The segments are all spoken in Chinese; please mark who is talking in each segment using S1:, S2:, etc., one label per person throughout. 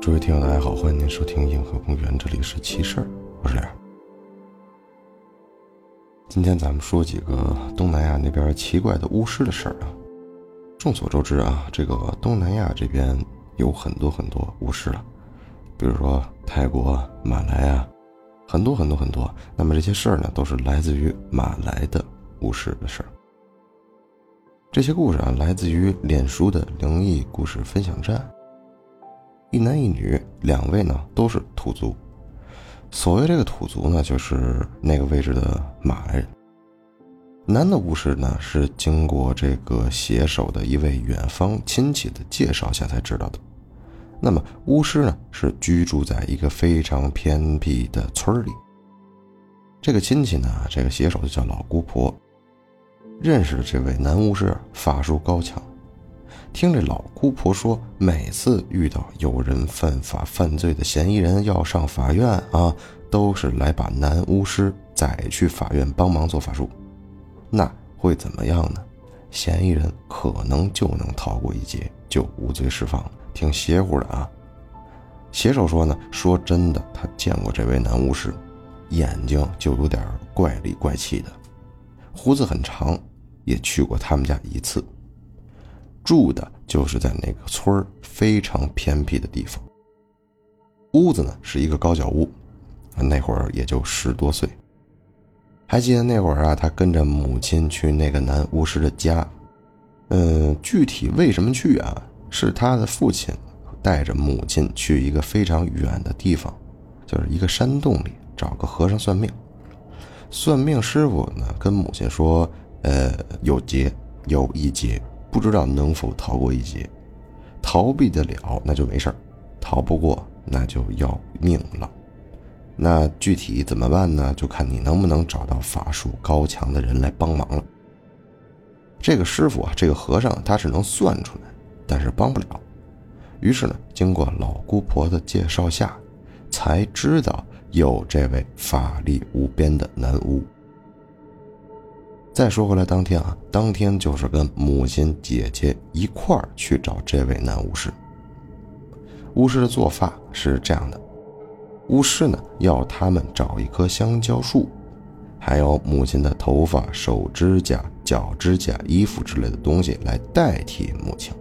S1: 诸位听友，大家好，欢迎您收听银河公园，这里是奇事儿，我是亮。今天咱们说几个东南亚那边奇怪的巫师的事儿啊。众所周知啊，这个东南亚这边有很多很多巫师了，比如说泰国、马来啊，很多很多很多。那么这些事儿呢，都是来自于马来的巫师的事儿。这些故事啊，来自于脸书的灵异故事分享站。一男一女，两位呢都是土族。所谓这个土族呢，就是那个位置的马来人。男的巫师呢，是经过这个写手的一位远方亲戚的介绍下才知道的。那么巫师呢，是居住在一个非常偏僻的村里。这个亲戚呢，这个写手就叫老姑婆。认识的这位男巫师法术高强。听这老姑婆说，每次遇到有人犯法犯罪的嫌疑人要上法院啊，都是来把男巫师载去法院帮忙做法术。那会怎么样呢？嫌疑人可能就能逃过一劫，就无罪释放了。挺邪乎的啊！写手说呢，说真的，他见过这位男巫师，眼睛就有点怪里怪气的，胡子很长，也去过他们家一次。住的就是在那个村非常偏僻的地方。屋子呢是一个高脚屋，那会儿也就十多岁。还记得那会儿啊，他跟着母亲去那个男巫师的家。嗯，具体为什么去啊？是他的父亲带着母亲去一个非常远的地方，就是一个山洞里找个和尚算命。算命师傅呢跟母亲说：“呃，有劫，有一劫。”不知道能否逃过一劫，逃避得了那就没事儿，逃不过那就要命了。那具体怎么办呢？就看你能不能找到法术高强的人来帮忙了。这个师傅啊，这个和尚他是能算出来，但是帮不了。于是呢，经过老姑婆的介绍下，才知道有这位法力无边的男巫。再说回来，当天啊，当天就是跟母亲、姐姐一块儿去找这位男巫师。巫师的做法是这样的：巫师呢要他们找一棵香蕉树，还有母亲的头发、手指甲、脚指甲、衣服之类的东西来代替母亲。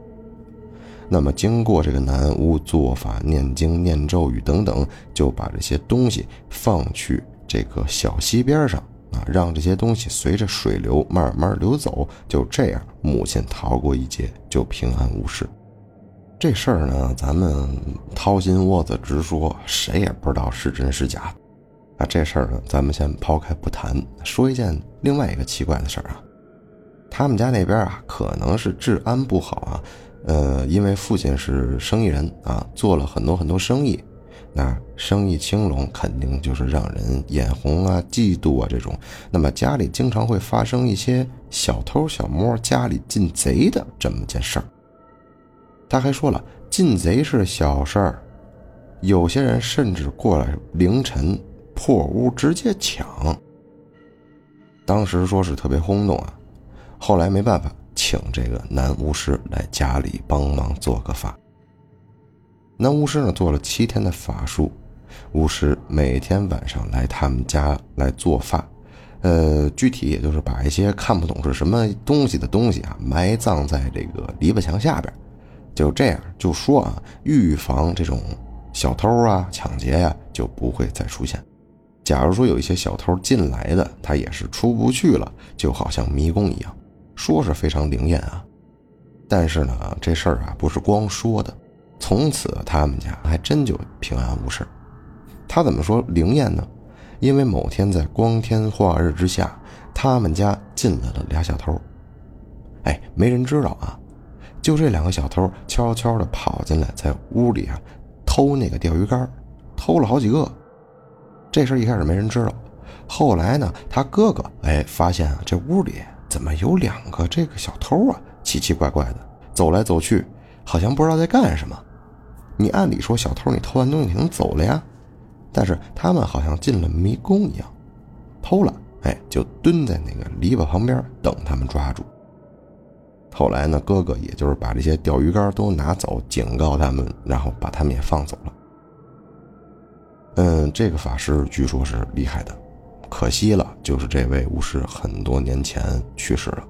S1: 那么经过这个男巫做法、念经、念咒语等等，就把这些东西放去这个小溪边上。让这些东西随着水流慢慢流走，就这样，母亲逃过一劫，就平安无事。这事儿呢，咱们掏心窝子直说，谁也不知道是真是假。那这事儿呢，咱们先抛开不谈，说一件另外一个奇怪的事儿啊。他们家那边啊，可能是治安不好啊，呃，因为父亲是生意人啊，做了很多很多生意。那生意兴隆，肯定就是让人眼红啊、嫉妒啊这种。那么家里经常会发生一些小偷小摸、家里进贼的这么件事儿。他还说了，进贼是小事儿，有些人甚至过来凌晨破屋直接抢。当时说是特别轰动啊，后来没办法，请这个男巫师来家里帮忙做个法。那巫师呢做了七天的法术，巫师每天晚上来他们家来做法，呃，具体也就是把一些看不懂是什么东西的东西啊埋葬在这个篱笆墙下边，就这样就说啊，预防这种小偷啊抢劫呀就不会再出现。假如说有一些小偷进来的，他也是出不去了，就好像迷宫一样，说是非常灵验啊，但是呢，这事儿啊不是光说的。从此，他们家还真就平安无事。他怎么说灵验呢？因为某天在光天化日之下，他们家进来了俩小偷。哎，没人知道啊，就这两个小偷悄悄地跑进来，在屋里啊偷那个钓鱼竿，偷了好几个。这事一开始没人知道，后来呢，他哥哥哎发现啊，这屋里怎么有两个这个小偷啊，奇奇怪怪的，走来走去，好像不知道在干什么。你按理说小偷，你偷完东西你能走了呀？但是他们好像进了迷宫一样，偷了，哎，就蹲在那个篱笆旁边等他们抓住。后来呢，哥哥也就是把这些钓鱼竿都拿走，警告他们，然后把他们也放走了。嗯，这个法师据说是厉害的，可惜了，就是这位巫师很多年前去世了。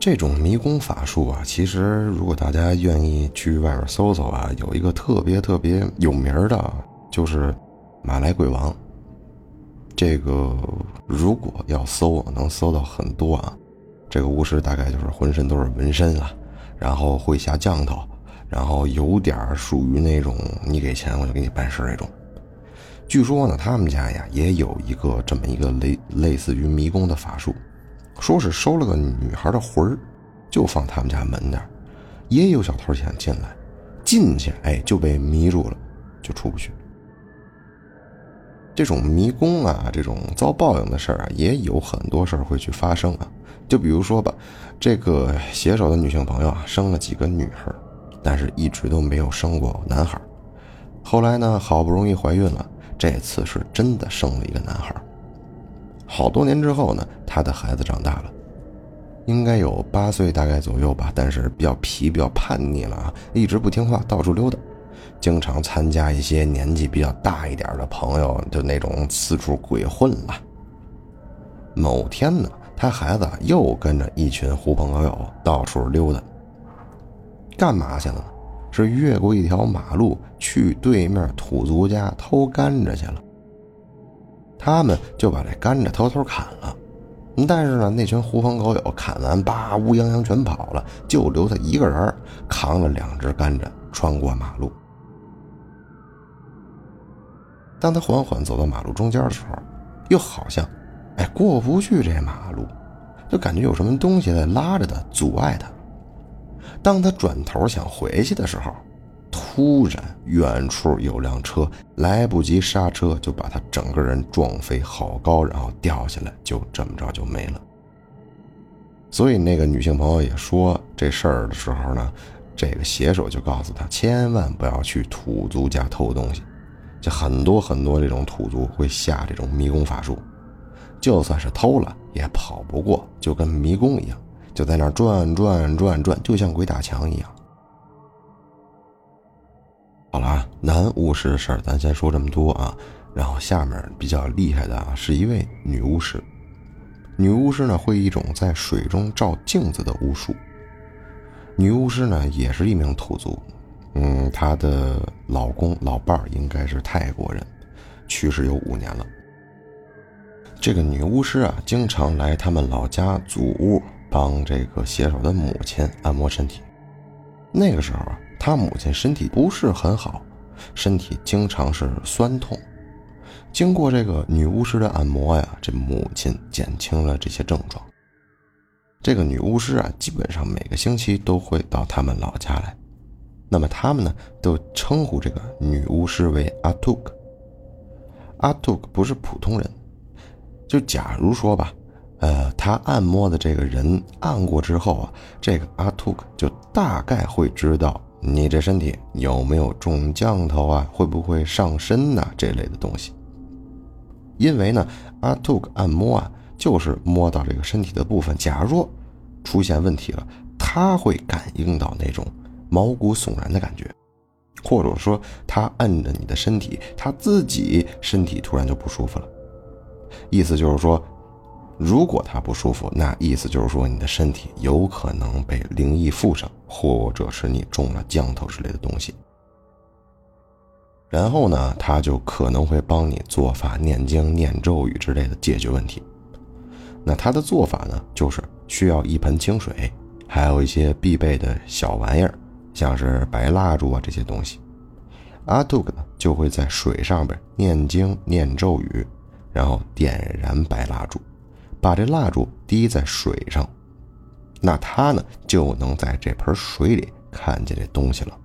S1: 这种迷宫法术啊，其实如果大家愿意去外面搜搜啊，有一个特别特别有名的，就是马来鬼王。这个如果要搜，能搜到很多啊。这个巫师大概就是浑身都是纹身了，然后会下降头，然后有点属于那种你给钱我就给你办事那种。据说呢，他们家呀也有一个这么一个类类似于迷宫的法术。说是收了个女孩的魂儿，就放他们家门那儿，也有小偷想进来，进去哎就被迷住了，就出不去。这种迷宫啊，这种遭报应的事儿啊，也有很多事儿会去发生啊。就比如说吧，这个携手的女性朋友啊，生了几个女孩，但是一直都没有生过男孩。后来呢，好不容易怀孕了，这次是真的生了一个男孩。好多年之后呢，他的孩子长大了，应该有八岁大概左右吧，但是比较皮，比较叛逆了啊，一直不听话，到处溜达，经常参加一些年纪比较大一点的朋友就那种四处鬼混了。某天呢，他孩子又跟着一群狐朋狗友到处溜达，干嘛去了呢？是越过一条马路去对面土族家偷甘蔗去了。他们就把这甘蔗偷偷砍了，但是呢，那群狐朋狗友砍完，叭，乌泱泱全跑了，就留他一个人扛了两只甘蔗穿过马路。当他缓缓走到马路中间的时候，又好像，哎，过不去这马路，就感觉有什么东西在拉着他，阻碍他。当他转头想回去的时候，突然，远处有辆车，来不及刹车，就把他整个人撞飞好高，然后掉下来，就这么着就没了。所以那个女性朋友也说这事儿的时候呢，这个写手就告诉他，千万不要去土族家偷东西，就很多很多这种土族会下这种迷宫法术，就算是偷了也跑不过，就跟迷宫一样，就在那转转转转，就像鬼打墙一样。男巫师的事儿咱先说这么多啊，然后下面比较厉害的啊，是一位女巫师。女巫师呢会一种在水中照镜子的巫术。女巫师呢也是一名土族，嗯，她的老公老伴儿应该是泰国人，去世有五年了。这个女巫师啊，经常来他们老家祖屋帮这个携手的母亲按摩身体。那个时候啊。他母亲身体不是很好，身体经常是酸痛。经过这个女巫师的按摩呀，这母亲减轻了这些症状。这个女巫师啊，基本上每个星期都会到他们老家来。那么他们呢，都称呼这个女巫师为阿图克。阿图克不是普通人，就假如说吧。呃，他按摩的这个人按过之后啊，这个阿图克就大概会知道你这身体有没有中降头啊，会不会上身呐这类的东西。因为呢，阿图克按摩啊，就是摸到这个身体的部分，假如出现问题了，他会感应到那种毛骨悚然的感觉，或者说他按着你的身体，他自己身体突然就不舒服了，意思就是说。如果他不舒服，那意思就是说你的身体有可能被灵异附上，或者是你中了降头之类的东西。然后呢，他就可能会帮你做法、念经、念咒语之类的解决问题。那他的做法呢，就是需要一盆清水，还有一些必备的小玩意儿，像是白蜡烛啊这些东西。阿杜克呢就会在水上边念经、念咒语，然后点燃白蜡烛。把这蜡烛滴在水上，那他呢就能在这盆水里看见这东西了。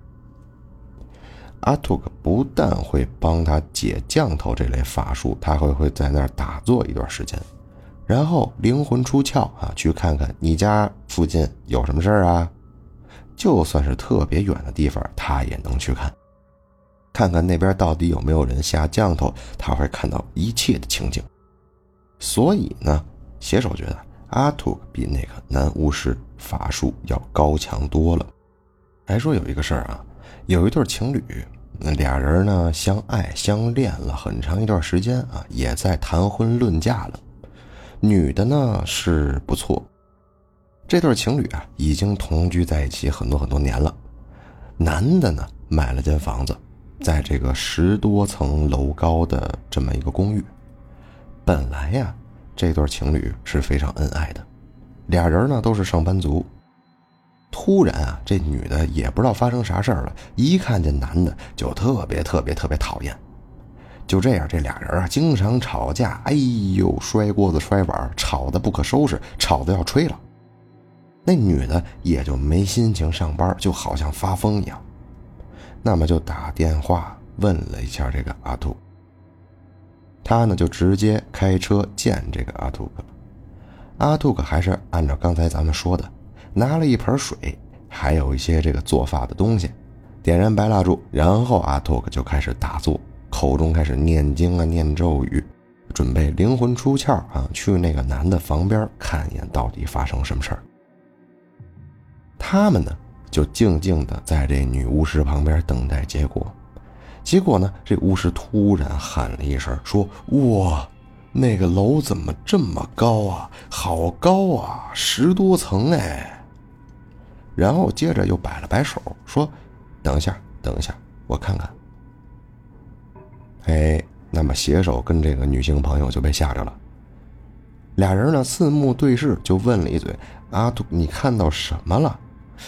S1: 阿图克不但会帮他解降头这类法术，他还会在那儿打坐一段时间，然后灵魂出窍啊，去看看你家附近有什么事儿啊。就算是特别远的地方，他也能去看，看看那边到底有没有人下降头，他会看到一切的情景。所以呢。写手觉得阿图比那个男巫师法术要高强多了。还说有一个事儿啊，有一对情侣，那俩人呢相爱相恋了很长一段时间啊，也在谈婚论嫁了。女的呢是不错，这对情侣啊已经同居在一起很多很多年了。男的呢买了间房子，在这个十多层楼高的这么一个公寓。本来呀，这对情侣是非常恩爱的，俩人呢都是上班族。突然啊，这女的也不知道发生啥事儿了，一看见男的就特别特别特别讨厌。就这样，这俩人啊经常吵架，哎呦，摔锅子摔碗，吵得不可收拾，吵得要吹了。那女的也就没心情上班，就好像发疯一样。那么就打电话问了一下这个阿杜，他呢就直接开车见这个阿图克。阿图克还是按照刚才咱们说的。拿了一盆水，还有一些这个做法的东西，点燃白蜡烛，然后阿托克就开始打坐，口中开始念经啊，念咒语，准备灵魂出窍啊，去那个男的房边看一眼到底发生什么事儿。他们呢就静静的在这女巫师旁边等待结果。结果呢，这巫师突然喊了一声，说：“哇，那个楼怎么这么高啊？好高啊，十多层哎！”然后接着又摆了摆手，说：“等一下，等一下，我看看。”哎，那么携手跟这个女性朋友就被吓着了。俩人呢四目对视，就问了一嘴：“阿杜，你看到什么了？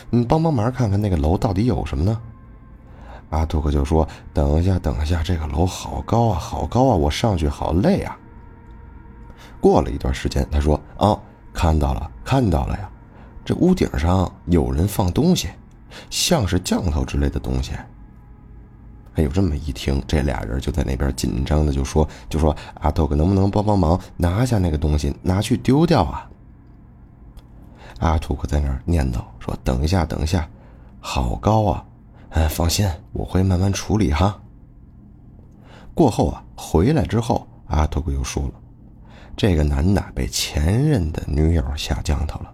S1: 你帮帮忙，看看那个楼到底有什么呢？”阿杜克就说：“等一下，等一下，这个楼好高啊，好高啊，我上去好累啊。”过了一段时间，他说：“啊，看到了，看到了呀。”这屋顶上有人放东西，像是降头之类的东西。哎呦，这么一听，这俩人就在那边紧张的就说：“就说阿托克能不能帮帮忙，拿下那个东西，拿去丢掉啊？”阿图克在那儿念叨说：“等一下，等一下，好高啊！哎，放心，我会慢慢处理哈。”过后啊，回来之后，阿图克又说了：“这个男的被前任的女友下降头了。”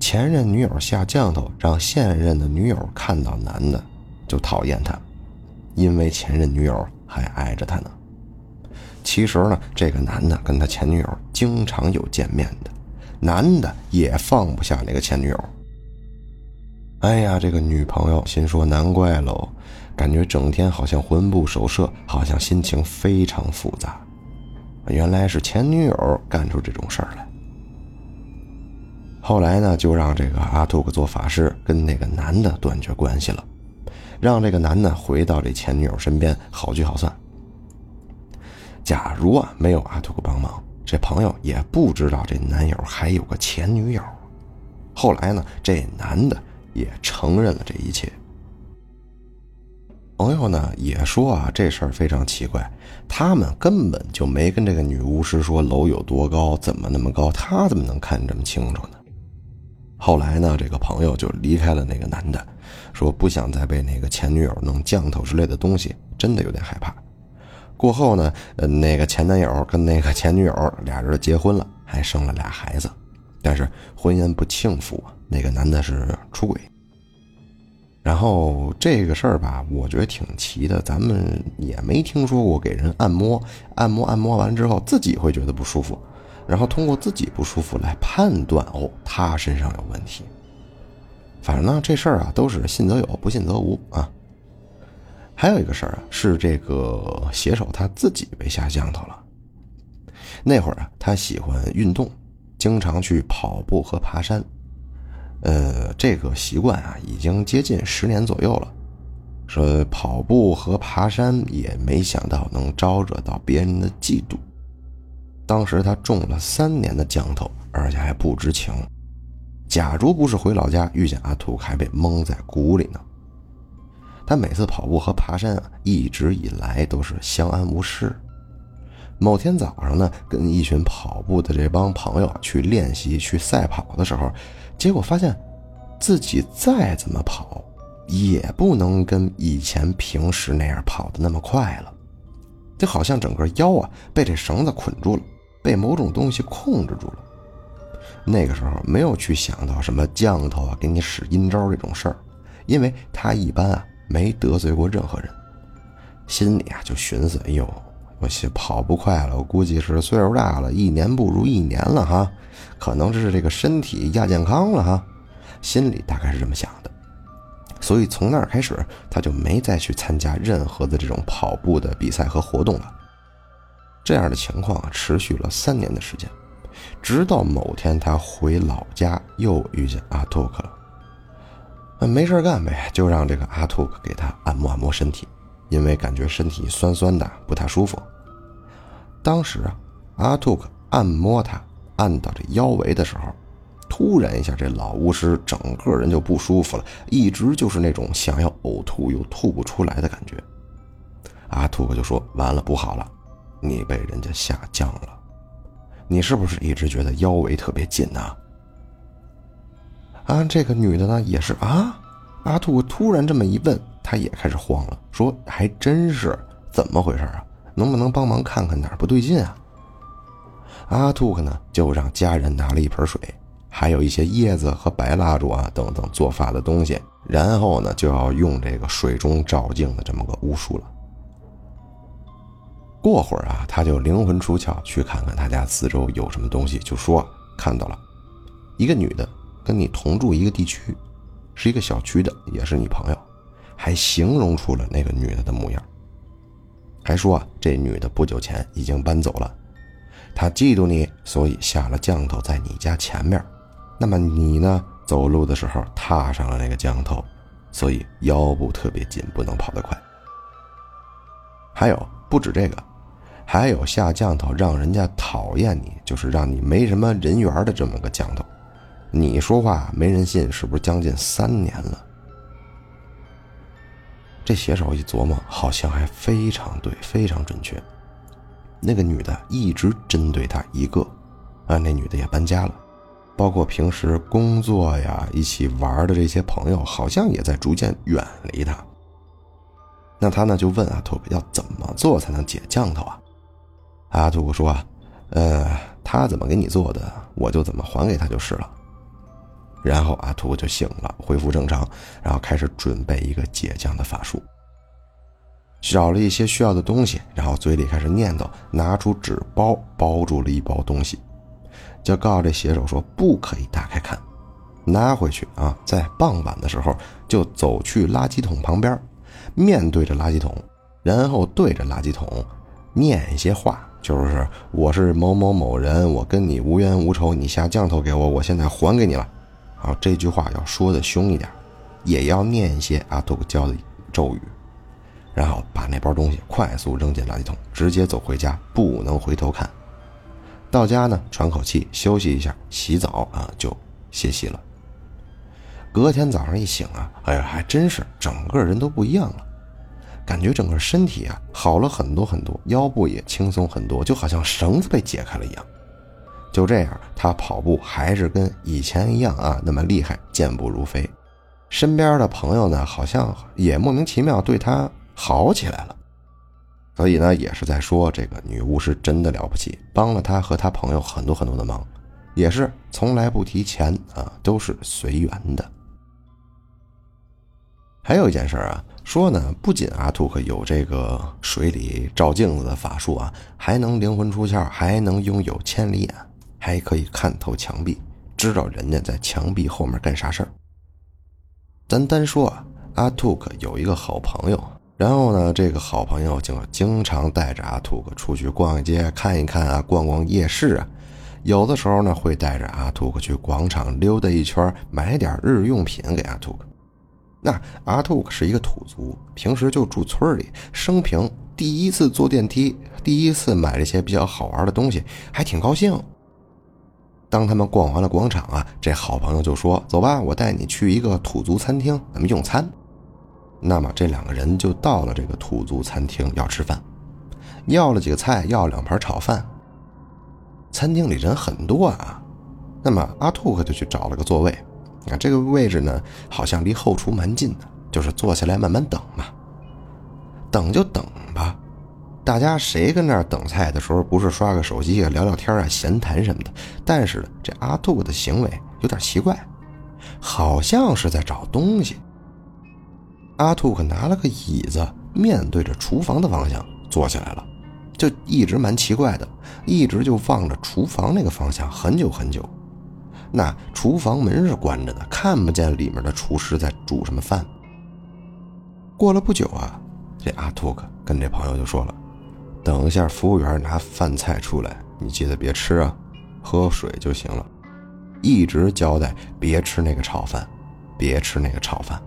S1: 前任女友下降头，让现任的女友看到男的就讨厌他，因为前任女友还爱着他呢。其实呢，这个男的跟他前女友经常有见面的，男的也放不下那个前女友。哎呀，这个女朋友心说难怪喽，感觉整天好像魂不守舍，好像心情非常复杂。原来是前女友干出这种事儿来。后来呢，就让这个阿图克做法事，跟那个男的断绝关系了，让这个男的回到这前女友身边，好聚好散。假如啊没有阿图克帮忙，这朋友也不知道这男友还有个前女友。后来呢，这男的也承认了这一切。朋友呢也说啊，这事儿非常奇怪，他们根本就没跟这个女巫师说楼有多高，怎么那么高，他怎么能看这么清楚呢？后来呢，这个朋友就离开了那个男的，说不想再被那个前女友弄降头之类的东西，真的有点害怕。过后呢，呃，那个前男友跟那个前女友俩人结婚了，还生了俩孩子，但是婚姻不幸福，那个男的是出轨。然后这个事儿吧，我觉得挺奇的，咱们也没听说过给人按摩，按摩按摩完之后自己会觉得不舒服。然后通过自己不舒服来判断哦，他身上有问题。反正呢，这事儿啊都是信则有，不信则无啊。还有一个事儿啊，是这个写手他自己被下降头了。那会儿啊，他喜欢运动，经常去跑步和爬山。呃，这个习惯啊，已经接近十年左右了。说跑步和爬山，也没想到能招惹到别人的嫉妒。当时他中了三年的降头，而且还不知情。假如不是回老家遇见阿土，还被蒙在鼓里呢。他每次跑步和爬山啊，一直以来都是相安无事。某天早上呢，跟一群跑步的这帮朋友去练习去赛跑的时候，结果发现自己再怎么跑，也不能跟以前平时那样跑的那么快了，就好像整个腰啊被这绳子捆住了。被某种东西控制住了，那个时候没有去想到什么降头啊，给你使阴招这种事儿，因为他一般啊没得罪过任何人，心里啊就寻思：哎呦，我跑不快了，我估计是岁数大了，一年不如一年了哈，可能是这个身体亚健康了哈，心里大概是这么想的。所以从那儿开始，他就没再去参加任何的这种跑步的比赛和活动了。这样的情况持续了三年的时间。直到某天，他回老家又遇见阿图克了。没事干呗，就让这个阿图克给他按摩按摩身体，因为感觉身体酸酸的，不太舒服。当时啊，阿兔克按摩他，按到这腰围的时候，突然一下，这老巫师整个人就不舒服了，一直就是那种想要呕吐又吐不出来的感觉。阿兔克就说：“完了，不好了，你被人家下降了。”你是不是一直觉得腰围特别紧呢？啊，这个女的呢也是啊。阿兔突然这么一问，她也开始慌了，说：“还真是，怎么回事啊？能不能帮忙看看哪儿不对劲啊？”阿兔克呢就让家人拿了一盆水，还有一些叶子和白蜡烛啊等等做法的东西，然后呢就要用这个水中照镜的这么个巫术了。过会儿啊，他就灵魂出窍去看看他家四周有什么东西，就说看到了一个女的跟你同住一个地区，是一个小区的，也是你朋友，还形容出了那个女的的模样，还说啊，这女的不久前已经搬走了，她嫉妒你，所以下了降头在你家前面，那么你呢，走路的时候踏上了那个降头，所以腰部特别紧，不能跑得快。还有不止这个。还有下降头让人家讨厌你，就是让你没什么人缘的这么个降头。你说话没人信，是不是将近三年了？这写手一琢磨，好像还非常对，非常准确。那个女的一直针对他一个，啊，那女的也搬家了，包括平时工作呀、一起玩的这些朋友，好像也在逐渐远离他。那他呢就问阿兔要怎么做才能解降头啊？阿兔说：“呃，他怎么给你做的，我就怎么还给他就是了。”然后阿图就醒了，恢复正常，然后开始准备一个解降的法术。找了一些需要的东西，然后嘴里开始念叨，拿出纸包包住了一包东西，就告诉这写手说：“不可以打开看，拿回去啊！在傍晚的时候就走去垃圾桶旁边，面对着垃圾桶，然后对着垃圾桶念一些话。”就是我是某某某人，我跟你无冤无仇，你下降头给我，我现在还给你了。然后，这句话要说的凶一点，也要念一些阿图克教的咒语，然后把那包东西快速扔进垃圾桶，直接走回家，不能回头看。到家呢，喘口气，休息一下，洗澡啊，就歇息了。隔天早上一醒啊，哎呀，还真是整个人都不一样了。感觉整个身体啊好了很多很多，腰部也轻松很多，就好像绳子被解开了一样。就这样，他跑步还是跟以前一样啊，那么厉害，健步如飞。身边的朋友呢，好像也莫名其妙对他好起来了。所以呢，也是在说这个女巫是真的了不起，帮了他和他朋友很多很多的忙，也是从来不提钱啊，都是随缘的。还有一件事啊。说呢，不仅阿图克有这个水里照镜子的法术啊，还能灵魂出窍，还能拥有千里眼，还可以看透墙壁，知道人家在墙壁后面干啥事儿。咱单说啊，阿图克有一个好朋友，然后呢，这个好朋友就经常带着阿图克出去逛街看一看啊，逛逛夜市啊，有的时候呢，会带着阿图克去广场溜达一圈，买点日用品给阿图克。那阿兔可是一个土族，平时就住村里，生平第一次坐电梯，第一次买这些比较好玩的东西，还挺高兴。当他们逛完了广场啊，这好朋友就说：“走吧，我带你去一个土族餐厅，咱们用餐。”那么这两个人就到了这个土族餐厅要吃饭，要了几个菜，要两盘炒饭。餐厅里人很多啊，那么阿兔可就去找了个座位。啊，这个位置呢，好像离后厨蛮近的，就是坐下来慢慢等嘛。等就等吧，大家谁跟那儿等菜的时候不是刷个手机啊、聊聊天啊、闲谈什么的？但是这阿兔的行为有点奇怪，好像是在找东西。阿兔可拿了个椅子，面对着厨房的方向坐下来了，就一直蛮奇怪的，一直就望着厨房那个方向很久很久。那厨房门是关着的，看不见里面的厨师在煮什么饭。过了不久啊，这阿兔克跟这朋友就说了：“等一下，服务员拿饭菜出来，你记得别吃啊，喝水就行了。一直交代别吃那个炒饭，别吃那个炒饭。”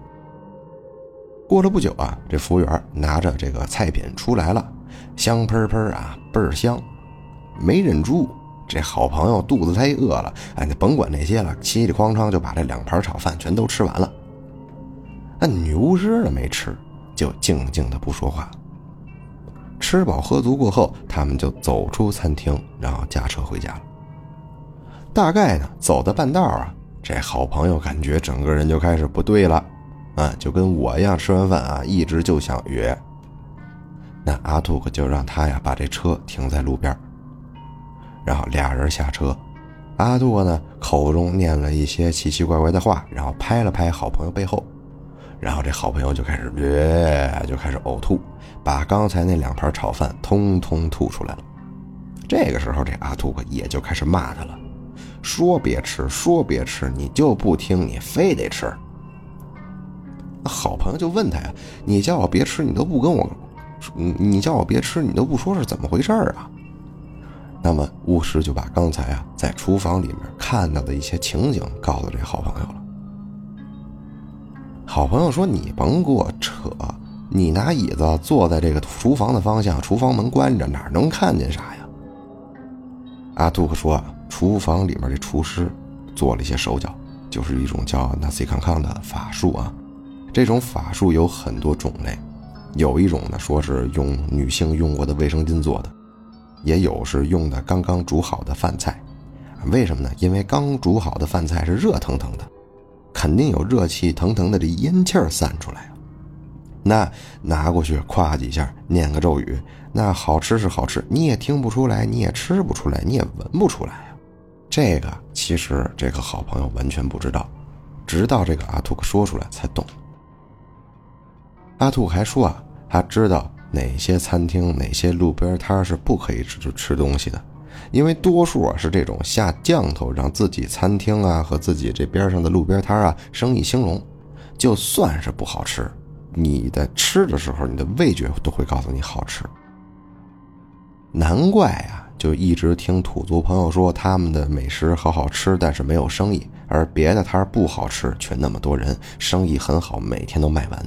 S1: 过了不久啊，这服务员拿着这个菜品出来了，香喷喷啊，倍儿香。没忍住，这好朋友肚子太饿了，哎，你甭管那些了，嘁里哐当就把这两盘炒饭全都吃完了。那女巫师呢没吃，就静静的不说话。吃饱喝足过后，他们就走出餐厅，然后驾车回家了。大概呢，走到半道啊，这好朋友感觉整个人就开始不对了。啊，就跟我一样，吃完饭啊，一直就想约。那阿兔可就让他呀把这车停在路边，然后俩人下车。阿兔呢口中念了一些奇奇怪怪的话，然后拍了拍好朋友背后，然后这好朋友就开始约，就开始呕吐，把刚才那两盘炒饭通通吐出来了。这个时候，这阿兔也就开始骂他了，说别吃，说别吃，你就不听，你非得吃。好朋友就问他呀：“你叫我别吃，你都不跟我，你你叫我别吃，你都不说是怎么回事啊？”那么巫师就把刚才啊在厨房里面看到的一些情景告诉这好朋友了。好朋友说：“你甭给我扯，你拿椅子坐在这个厨房的方向，厨房门关着，哪能看见啥呀？”阿杜克说：“厨房里面这厨师做了一些手脚，就是一种叫纳西康康的法术啊。”这种法术有很多种类，有一种呢说是用女性用过的卫生巾做的，也有是用的刚刚煮好的饭菜。为什么呢？因为刚煮好的饭菜是热腾腾的，肯定有热气腾腾的这烟气儿散出来啊。那拿过去夸几下，念个咒语，那好吃是好吃，你也听不出来，你也吃不出来，你也闻不出来啊。这个其实这个好朋友完全不知道，直到这个阿兔克说出来才懂。阿兔还说啊，他知道哪些餐厅、哪些路边摊是不可以吃吃东西的，因为多数啊是这种下降头，让自己餐厅啊和自己这边上的路边摊啊生意兴隆。就算是不好吃，你在吃的时候，你的味觉都会告诉你好吃。难怪啊，就一直听土族朋友说他们的美食好好吃，但是没有生意，而别的摊不好吃，却那么多人，生意很好，每天都卖完。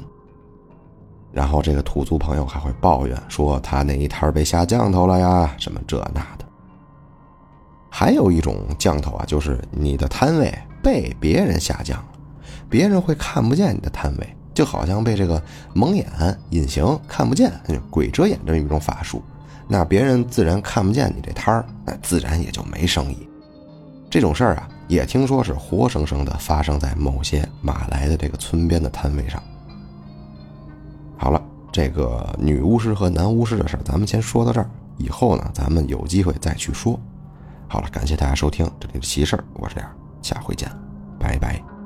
S1: 然后这个土族朋友还会抱怨说他那一摊被下降头了呀，什么这那的。还有一种降头啊，就是你的摊位被别人下降了，别人会看不见你的摊位，就好像被这个蒙眼、隐形看不见，鬼遮眼这么一种法术，那别人自然看不见你这摊儿，那自然也就没生意。这种事儿啊，也听说是活生生的发生在某些马来的这个村边的摊位上。好了，这个女巫师和男巫师的事儿，咱们先说到这儿。以后呢，咱们有机会再去说。好了，感谢大家收听这里的奇事，我是亮，下回见，拜拜。